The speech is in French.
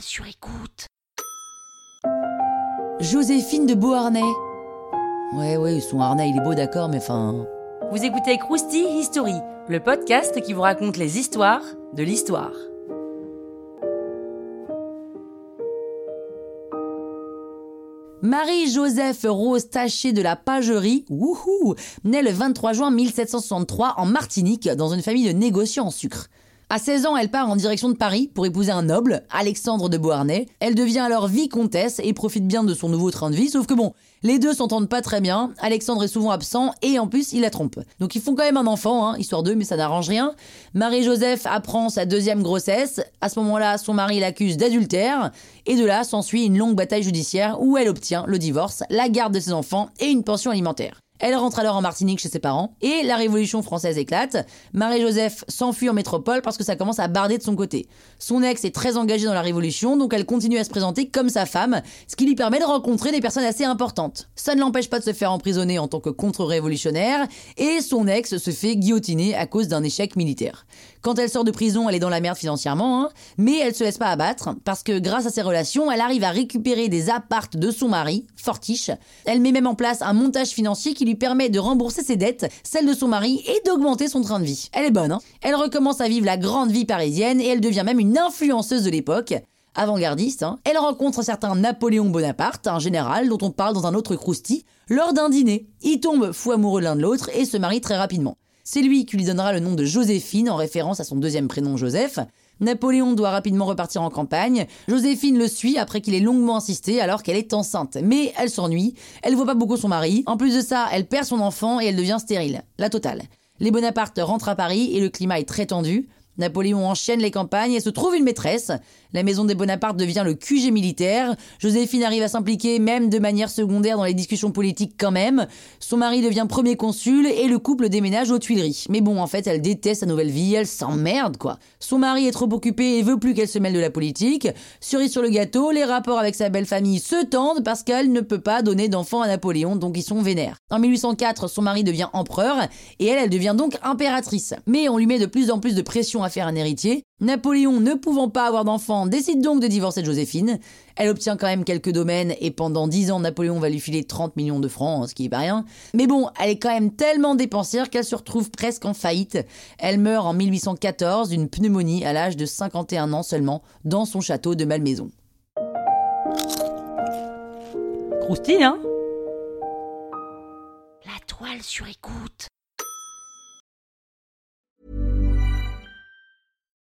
sur écoute. Joséphine de Beauharnais. Ouais, ouais, son harnais, il est beau, d'accord, mais enfin. Vous écoutez Krusty History, le podcast qui vous raconte les histoires de l'histoire. Marie-Joseph Rose Taché de la Pagerie, wouhou, naît le 23 juin 1763 en Martinique dans une famille de négociants en sucre. À 16 ans, elle part en direction de Paris pour épouser un noble, Alexandre de Beauharnais. Elle devient alors vicomtesse et profite bien de son nouveau train de vie, sauf que bon, les deux s'entendent pas très bien, Alexandre est souvent absent et en plus il la trompe. Donc ils font quand même un enfant, hein, histoire d'eux, mais ça n'arrange rien. Marie-Joseph apprend sa deuxième grossesse, à ce moment-là son mari l'accuse d'adultère, et de là s'ensuit une longue bataille judiciaire où elle obtient le divorce, la garde de ses enfants et une pension alimentaire. Elle rentre alors en Martinique chez ses parents et la Révolution française éclate. Marie-Joseph s'enfuit en métropole parce que ça commence à barder de son côté. Son ex est très engagé dans la Révolution, donc elle continue à se présenter comme sa femme, ce qui lui permet de rencontrer des personnes assez importantes. Ça ne l'empêche pas de se faire emprisonner en tant que contre-révolutionnaire et son ex se fait guillotiner à cause d'un échec militaire. Quand elle sort de prison, elle est dans la merde financièrement, hein, mais elle se laisse pas abattre parce que grâce à ses relations, elle arrive à récupérer des appartes de son mari, Fortiche. Elle met même en place un montage financier qui lui permet de rembourser ses dettes, celles de son mari et d'augmenter son train de vie. Elle est bonne, hein Elle recommence à vivre la grande vie parisienne et elle devient même une influenceuse de l'époque avant-gardiste, hein. elle rencontre un certain Napoléon Bonaparte, un général dont on parle dans un autre crousti, lors d'un dîner. Ils tombent fous amoureux l'un de l'autre et se marient très rapidement. C'est lui qui lui donnera le nom de Joséphine en référence à son deuxième prénom Joseph. Napoléon doit rapidement repartir en campagne. Joséphine le suit après qu'il ait longuement insisté alors qu'elle est enceinte. Mais elle s'ennuie, elle voit pas beaucoup son mari. En plus de ça, elle perd son enfant et elle devient stérile. La totale. Les Bonaparte rentrent à Paris et le climat est très tendu. Napoléon enchaîne les campagnes et se trouve une maîtresse. La maison des Bonaparte devient le QG militaire. Joséphine arrive à s'impliquer même de manière secondaire dans les discussions politiques quand même. Son mari devient premier consul et le couple déménage aux Tuileries. Mais bon, en fait, elle déteste sa nouvelle vie, elle s'emmerde quoi. Son mari est trop occupé et veut plus qu'elle se mêle de la politique. Cerise sur le gâteau, les rapports avec sa belle famille se tendent parce qu'elle ne peut pas donner d'enfant à Napoléon, donc ils sont vénères. En 1804, son mari devient empereur et elle, elle devient donc impératrice. Mais on lui met de plus en plus de pression à faire un héritier. Napoléon, ne pouvant pas avoir d'enfant, décide donc de divorcer de Joséphine. Elle obtient quand même quelques domaines et pendant 10 ans, Napoléon va lui filer 30 millions de francs, ce qui est pas rien. Mais bon, elle est quand même tellement dépensière qu'elle se retrouve presque en faillite. Elle meurt en 1814 d'une pneumonie à l'âge de 51 ans seulement dans son château de Malmaison. Croustille, hein? La toile sur écoute.